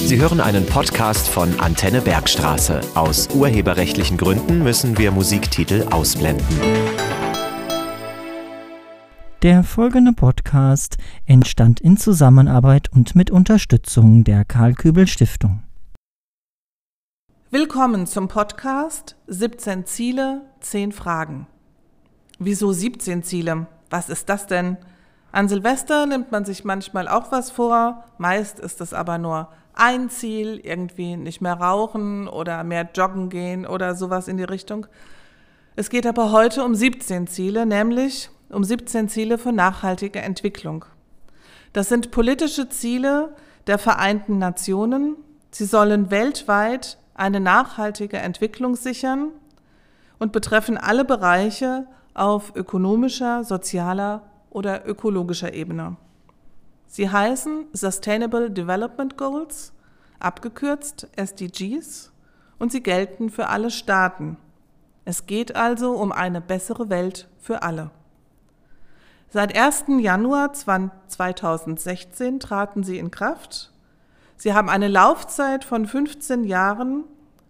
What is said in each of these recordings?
Sie hören einen Podcast von Antenne Bergstraße. Aus urheberrechtlichen Gründen müssen wir Musiktitel ausblenden. Der folgende Podcast entstand in Zusammenarbeit und mit Unterstützung der Karl Kübel Stiftung. Willkommen zum Podcast 17 Ziele, 10 Fragen. Wieso 17 Ziele? Was ist das denn? An Silvester nimmt man sich manchmal auch was vor, meist ist es aber nur ein Ziel, irgendwie nicht mehr rauchen oder mehr joggen gehen oder sowas in die Richtung. Es geht aber heute um 17 Ziele, nämlich um 17 Ziele für nachhaltige Entwicklung. Das sind politische Ziele der Vereinten Nationen. Sie sollen weltweit eine nachhaltige Entwicklung sichern und betreffen alle Bereiche auf ökonomischer, sozialer oder ökologischer Ebene. Sie heißen Sustainable Development Goals, abgekürzt SDGs, und sie gelten für alle Staaten. Es geht also um eine bessere Welt für alle. Seit 1. Januar 2016 traten sie in Kraft. Sie haben eine Laufzeit von 15 Jahren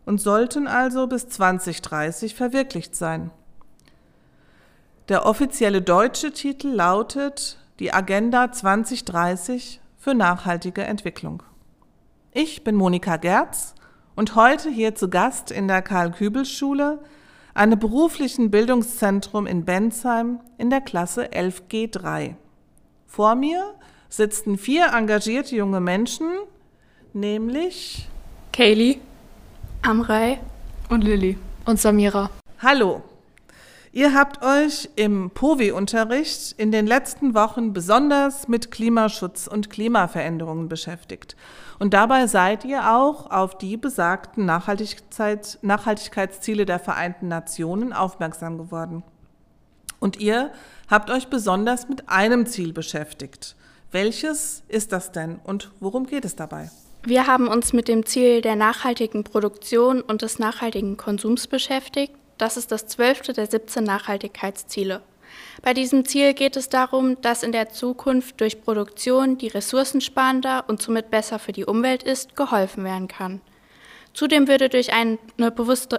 und sollten also bis 2030 verwirklicht sein. Der offizielle deutsche Titel lautet Die Agenda 2030 für nachhaltige Entwicklung. Ich bin Monika Gerz und heute hier zu Gast in der Karl-Kübel-Schule, einem beruflichen Bildungszentrum in Bensheim in der Klasse 11G3. Vor mir sitzen vier engagierte junge Menschen, nämlich Kaylee, Amrei und Lilly und Samira. Hallo, Ihr habt euch im POVI-Unterricht in den letzten Wochen besonders mit Klimaschutz und Klimaveränderungen beschäftigt. Und dabei seid ihr auch auf die besagten Nachhaltigkeits Nachhaltigkeitsziele der Vereinten Nationen aufmerksam geworden. Und ihr habt euch besonders mit einem Ziel beschäftigt. Welches ist das denn und worum geht es dabei? Wir haben uns mit dem Ziel der nachhaltigen Produktion und des nachhaltigen Konsums beschäftigt das ist das zwölfte der 17 Nachhaltigkeitsziele. Bei diesem Ziel geht es darum, dass in der Zukunft durch Produktion, die ressourcensparender und somit besser für die Umwelt ist, geholfen werden kann. Zudem würde durch eine bewusste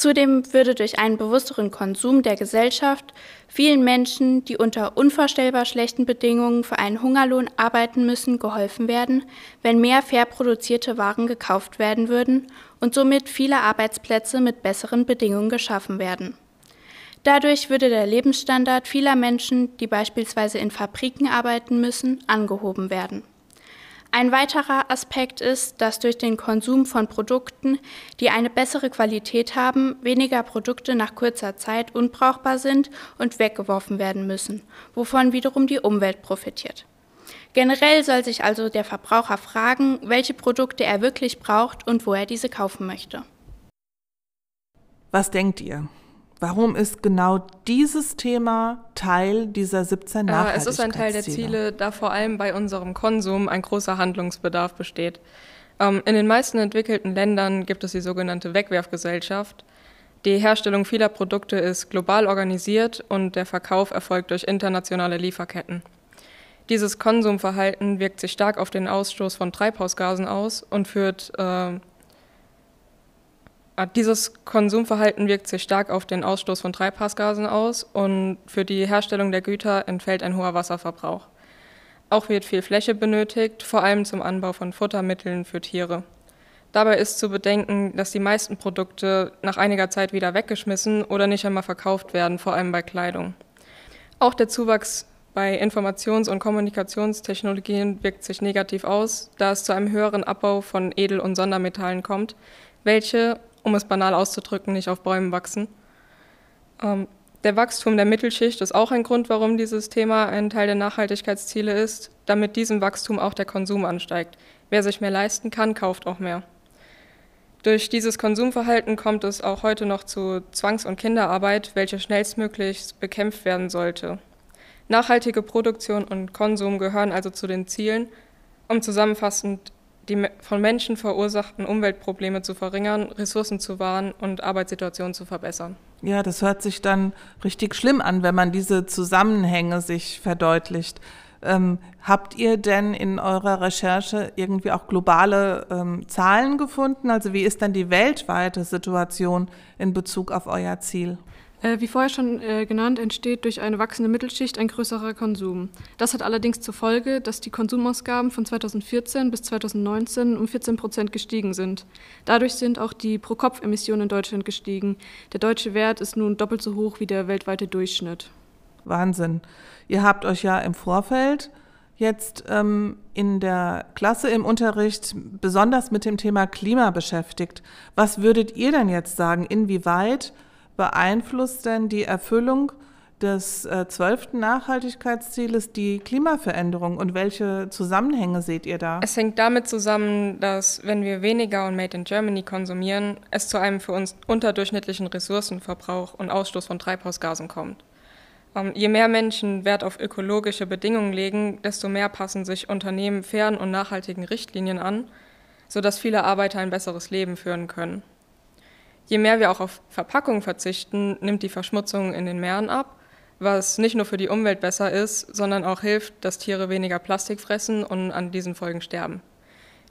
Zudem würde durch einen bewussteren Konsum der Gesellschaft vielen Menschen, die unter unvorstellbar schlechten Bedingungen für einen Hungerlohn arbeiten müssen, geholfen werden, wenn mehr fair produzierte Waren gekauft werden würden und somit viele Arbeitsplätze mit besseren Bedingungen geschaffen werden. Dadurch würde der Lebensstandard vieler Menschen, die beispielsweise in Fabriken arbeiten müssen, angehoben werden. Ein weiterer Aspekt ist, dass durch den Konsum von Produkten, die eine bessere Qualität haben, weniger Produkte nach kurzer Zeit unbrauchbar sind und weggeworfen werden müssen, wovon wiederum die Umwelt profitiert. Generell soll sich also der Verbraucher fragen, welche Produkte er wirklich braucht und wo er diese kaufen möchte. Was denkt ihr? Warum ist genau dieses Thema Teil dieser 17 Nachhaltigkeitsziele? Es ist ein Teil der Ziele, da vor allem bei unserem Konsum ein großer Handlungsbedarf besteht. Ähm, in den meisten entwickelten Ländern gibt es die sogenannte Wegwerfgesellschaft. Die Herstellung vieler Produkte ist global organisiert und der Verkauf erfolgt durch internationale Lieferketten. Dieses Konsumverhalten wirkt sich stark auf den Ausstoß von Treibhausgasen aus und führt äh, Ah, dieses Konsumverhalten wirkt sich stark auf den Ausstoß von Treibhausgasen aus und für die Herstellung der Güter entfällt ein hoher Wasserverbrauch. Auch wird viel Fläche benötigt, vor allem zum Anbau von Futtermitteln für Tiere. Dabei ist zu bedenken, dass die meisten Produkte nach einiger Zeit wieder weggeschmissen oder nicht einmal verkauft werden, vor allem bei Kleidung. Auch der Zuwachs bei Informations- und Kommunikationstechnologien wirkt sich negativ aus, da es zu einem höheren Abbau von Edel- und Sondermetallen kommt, welche um es banal auszudrücken, nicht auf Bäumen wachsen. Ähm, der Wachstum der Mittelschicht ist auch ein Grund, warum dieses Thema ein Teil der Nachhaltigkeitsziele ist, damit diesem Wachstum auch der Konsum ansteigt. Wer sich mehr leisten kann, kauft auch mehr. Durch dieses Konsumverhalten kommt es auch heute noch zu Zwangs- und Kinderarbeit, welche schnellstmöglich bekämpft werden sollte. Nachhaltige Produktion und Konsum gehören also zu den Zielen, um zusammenfassend die von Menschen verursachten Umweltprobleme zu verringern, Ressourcen zu wahren und Arbeitssituationen zu verbessern. Ja, das hört sich dann richtig schlimm an, wenn man diese Zusammenhänge sich verdeutlicht. Ähm, habt ihr denn in eurer Recherche irgendwie auch globale ähm, Zahlen gefunden? Also wie ist denn die weltweite Situation in Bezug auf euer Ziel? Äh, wie vorher schon äh, genannt, entsteht durch eine wachsende Mittelschicht ein größerer Konsum. Das hat allerdings zur Folge, dass die Konsumausgaben von 2014 bis 2019 um 14 Prozent gestiegen sind. Dadurch sind auch die Pro-Kopf-Emissionen in Deutschland gestiegen. Der deutsche Wert ist nun doppelt so hoch wie der weltweite Durchschnitt. Wahnsinn. Ihr habt euch ja im Vorfeld jetzt ähm, in der Klasse im Unterricht besonders mit dem Thema Klima beschäftigt. Was würdet ihr denn jetzt sagen? Inwieweit beeinflusst denn die Erfüllung des äh, zwölften äh, Nachhaltigkeitszieles die Klimaveränderung und welche Zusammenhänge seht ihr da? Es hängt damit zusammen, dass wenn wir weniger und Made in Germany konsumieren, es zu einem für uns unterdurchschnittlichen Ressourcenverbrauch und Ausstoß von Treibhausgasen kommt. Ähm, je mehr Menschen Wert auf ökologische Bedingungen legen, desto mehr passen sich Unternehmen fairen und nachhaltigen Richtlinien an, sodass viele Arbeiter ein besseres Leben führen können. Je mehr wir auch auf Verpackungen verzichten, nimmt die Verschmutzung in den Meeren ab, was nicht nur für die Umwelt besser ist, sondern auch hilft, dass Tiere weniger Plastik fressen und an diesen Folgen sterben.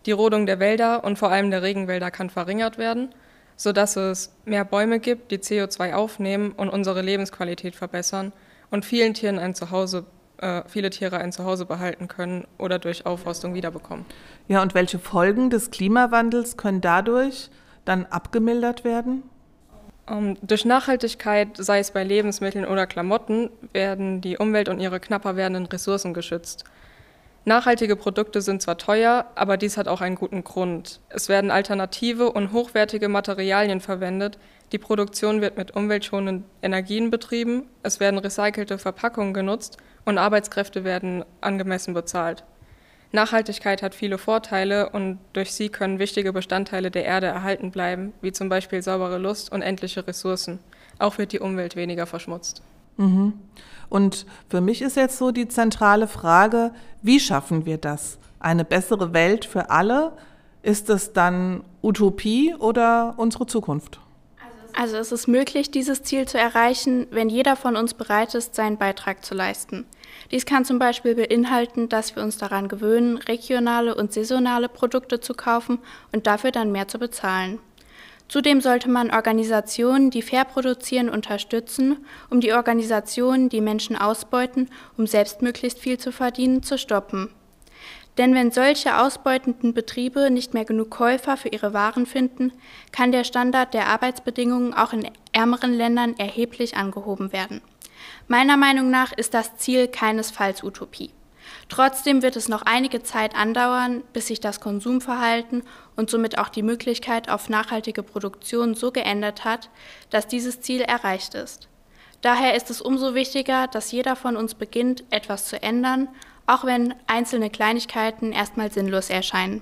Die Rodung der Wälder und vor allem der Regenwälder kann verringert werden, sodass es mehr Bäume gibt, die CO2 aufnehmen und unsere Lebensqualität verbessern und vielen Tieren ein Zuhause äh, viele Tiere ein Zuhause behalten können oder durch Aufforstung wiederbekommen. Ja, und welche Folgen des Klimawandels können dadurch dann abgemildert werden? Um, durch Nachhaltigkeit, sei es bei Lebensmitteln oder Klamotten, werden die Umwelt und ihre knapper werdenden Ressourcen geschützt. Nachhaltige Produkte sind zwar teuer, aber dies hat auch einen guten Grund. Es werden alternative und hochwertige Materialien verwendet, die Produktion wird mit umweltschonenden Energien betrieben, es werden recycelte Verpackungen genutzt und Arbeitskräfte werden angemessen bezahlt. Nachhaltigkeit hat viele Vorteile und durch sie können wichtige Bestandteile der Erde erhalten bleiben, wie zum Beispiel saubere Lust und endliche Ressourcen. Auch wird die Umwelt weniger verschmutzt. Mhm. Und für mich ist jetzt so die zentrale Frage, wie schaffen wir das? Eine bessere Welt für alle? Ist es dann Utopie oder unsere Zukunft? Also es ist möglich, dieses Ziel zu erreichen, wenn jeder von uns bereit ist, seinen Beitrag zu leisten. Dies kann zum Beispiel beinhalten, dass wir uns daran gewöhnen, regionale und saisonale Produkte zu kaufen und dafür dann mehr zu bezahlen. Zudem sollte man Organisationen, die fair produzieren, unterstützen, um die Organisationen, die Menschen ausbeuten, um selbst möglichst viel zu verdienen, zu stoppen. Denn wenn solche ausbeutenden Betriebe nicht mehr genug Käufer für ihre Waren finden, kann der Standard der Arbeitsbedingungen auch in ärmeren Ländern erheblich angehoben werden. Meiner Meinung nach ist das Ziel keinesfalls Utopie. Trotzdem wird es noch einige Zeit andauern, bis sich das Konsumverhalten und somit auch die Möglichkeit auf nachhaltige Produktion so geändert hat, dass dieses Ziel erreicht ist. Daher ist es umso wichtiger, dass jeder von uns beginnt, etwas zu ändern auch wenn einzelne Kleinigkeiten erstmal sinnlos erscheinen.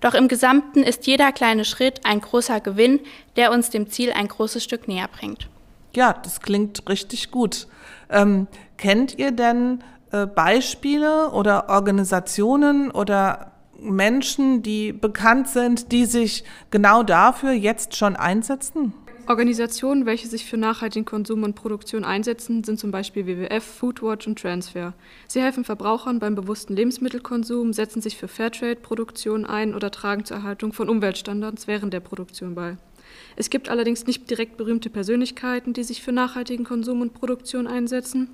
Doch im Gesamten ist jeder kleine Schritt ein großer Gewinn, der uns dem Ziel ein großes Stück näher bringt. Ja, das klingt richtig gut. Ähm, kennt ihr denn äh, Beispiele oder Organisationen oder Menschen, die bekannt sind, die sich genau dafür jetzt schon einsetzen? Organisationen, welche sich für nachhaltigen Konsum und Produktion einsetzen, sind zum Beispiel WWF, Foodwatch und Transfer. Sie helfen Verbrauchern beim bewussten Lebensmittelkonsum, setzen sich für Fairtrade-Produktion ein oder tragen zur Erhaltung von Umweltstandards während der Produktion bei. Es gibt allerdings nicht direkt berühmte Persönlichkeiten, die sich für nachhaltigen Konsum und Produktion einsetzen,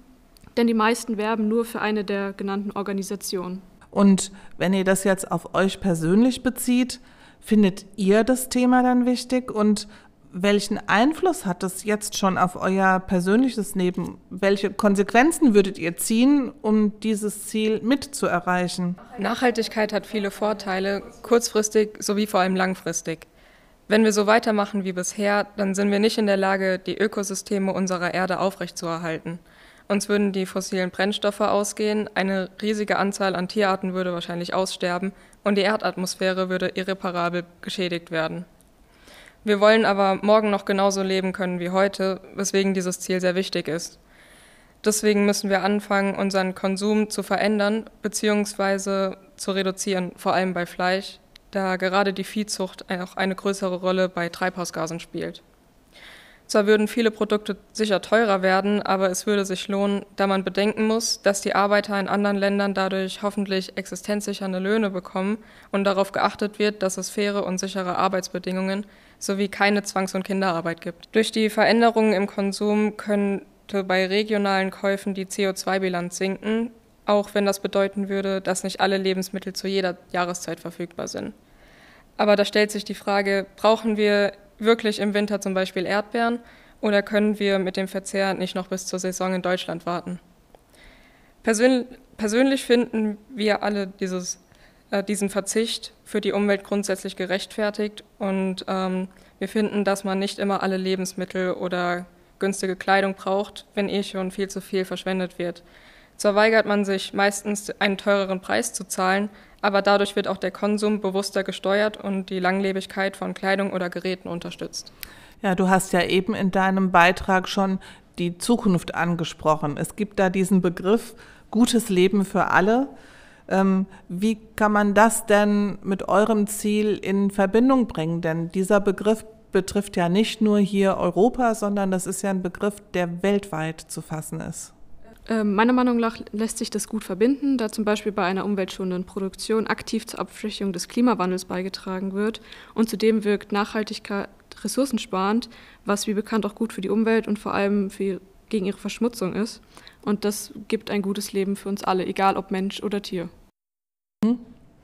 denn die meisten werben nur für eine der genannten Organisationen. Und wenn ihr das jetzt auf euch persönlich bezieht, findet ihr das Thema dann wichtig und welchen Einfluss hat das jetzt schon auf euer persönliches Leben? Welche Konsequenzen würdet ihr ziehen, um dieses Ziel mitzuerreichen? Nachhaltigkeit hat viele Vorteile, kurzfristig sowie vor allem langfristig. Wenn wir so weitermachen wie bisher, dann sind wir nicht in der Lage, die Ökosysteme unserer Erde aufrechtzuerhalten. Uns würden die fossilen Brennstoffe ausgehen, eine riesige Anzahl an Tierarten würde wahrscheinlich aussterben und die Erdatmosphäre würde irreparabel geschädigt werden. Wir wollen aber morgen noch genauso leben können wie heute, weswegen dieses Ziel sehr wichtig ist. Deswegen müssen wir anfangen, unseren Konsum zu verändern bzw. zu reduzieren, vor allem bei Fleisch, da gerade die Viehzucht auch eine größere Rolle bei Treibhausgasen spielt. Zwar würden viele Produkte sicher teurer werden, aber es würde sich lohnen, da man bedenken muss, dass die Arbeiter in anderen Ländern dadurch hoffentlich existenzsichernde Löhne bekommen und darauf geachtet wird, dass es faire und sichere Arbeitsbedingungen sowie keine Zwangs- und Kinderarbeit gibt. Durch die Veränderungen im Konsum könnte bei regionalen Käufen die CO2-Bilanz sinken, auch wenn das bedeuten würde, dass nicht alle Lebensmittel zu jeder Jahreszeit verfügbar sind. Aber da stellt sich die Frage, brauchen wir wirklich im Winter zum Beispiel Erdbeeren oder können wir mit dem Verzehr nicht noch bis zur Saison in Deutschland warten? Persön persönlich finden wir alle dieses, äh, diesen Verzicht für die Umwelt grundsätzlich gerechtfertigt und ähm, wir finden, dass man nicht immer alle Lebensmittel oder günstige Kleidung braucht, wenn eh schon viel zu viel verschwendet wird. Zwar weigert man sich meistens einen teureren Preis zu zahlen, aber dadurch wird auch der Konsum bewusster gesteuert und die Langlebigkeit von Kleidung oder Geräten unterstützt. Ja, du hast ja eben in deinem Beitrag schon die Zukunft angesprochen. Es gibt da diesen Begriff gutes Leben für alle. Ähm, wie kann man das denn mit eurem Ziel in Verbindung bringen? Denn dieser Begriff betrifft ja nicht nur hier Europa, sondern das ist ja ein Begriff, der weltweit zu fassen ist. Ähm, meiner Meinung nach lässt sich das gut verbinden, da zum Beispiel bei einer umweltschonenden Produktion aktiv zur Abschwächung des Klimawandels beigetragen wird und zudem wirkt Nachhaltigkeit ressourcensparend, was wie bekannt auch gut für die Umwelt und vor allem für, gegen ihre Verschmutzung ist. Und das gibt ein gutes Leben für uns alle, egal ob Mensch oder Tier. Hm,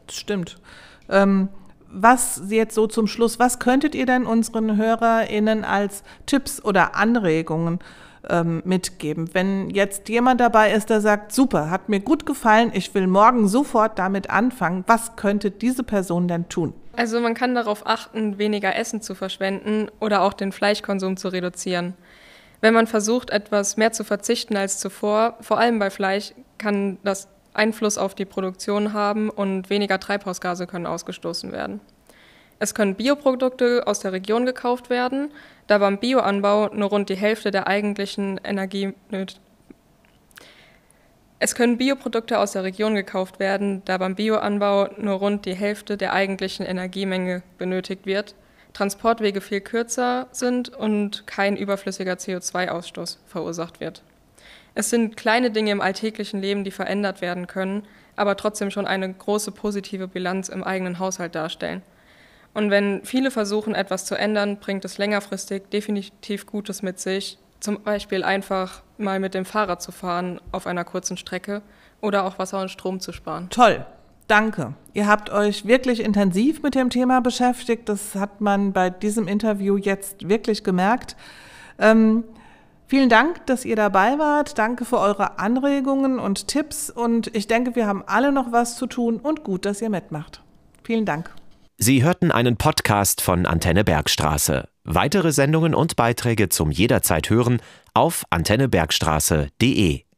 das stimmt. Ähm, was jetzt so zum Schluss, was könntet ihr denn unseren HörerInnen als Tipps oder Anregungen ähm, mitgeben. Wenn jetzt jemand dabei ist, der sagt, super, hat mir gut gefallen, ich will morgen sofort damit anfangen, was könnte diese Person denn tun? Also man kann darauf achten, weniger Essen zu verschwenden oder auch den Fleischkonsum zu reduzieren. Wenn man versucht, etwas mehr zu verzichten als zuvor, vor allem bei Fleisch, kann das Einfluss auf die Produktion haben und weniger Treibhausgase können ausgestoßen werden. Es können Bioprodukte aus der Region gekauft werden, da beim Bioanbau nur rund die Hälfte der eigentlichen Energie es können Bioprodukte aus der Region gekauft werden, da beim Bioanbau nur rund die Hälfte der eigentlichen Energiemenge benötigt wird, Transportwege viel kürzer sind und kein überflüssiger CO2-Ausstoß verursacht wird. Es sind kleine Dinge im alltäglichen Leben, die verändert werden können, aber trotzdem schon eine große positive Bilanz im eigenen Haushalt darstellen. Und wenn viele versuchen, etwas zu ändern, bringt es längerfristig definitiv Gutes mit sich. Zum Beispiel einfach mal mit dem Fahrrad zu fahren auf einer kurzen Strecke oder auch Wasser und Strom zu sparen. Toll. Danke. Ihr habt euch wirklich intensiv mit dem Thema beschäftigt. Das hat man bei diesem Interview jetzt wirklich gemerkt. Ähm, vielen Dank, dass ihr dabei wart. Danke für eure Anregungen und Tipps. Und ich denke, wir haben alle noch was zu tun und gut, dass ihr mitmacht. Vielen Dank. Sie hörten einen Podcast von Antenne Bergstraße. Weitere Sendungen und Beiträge zum jederzeit hören auf antennebergstraße.de.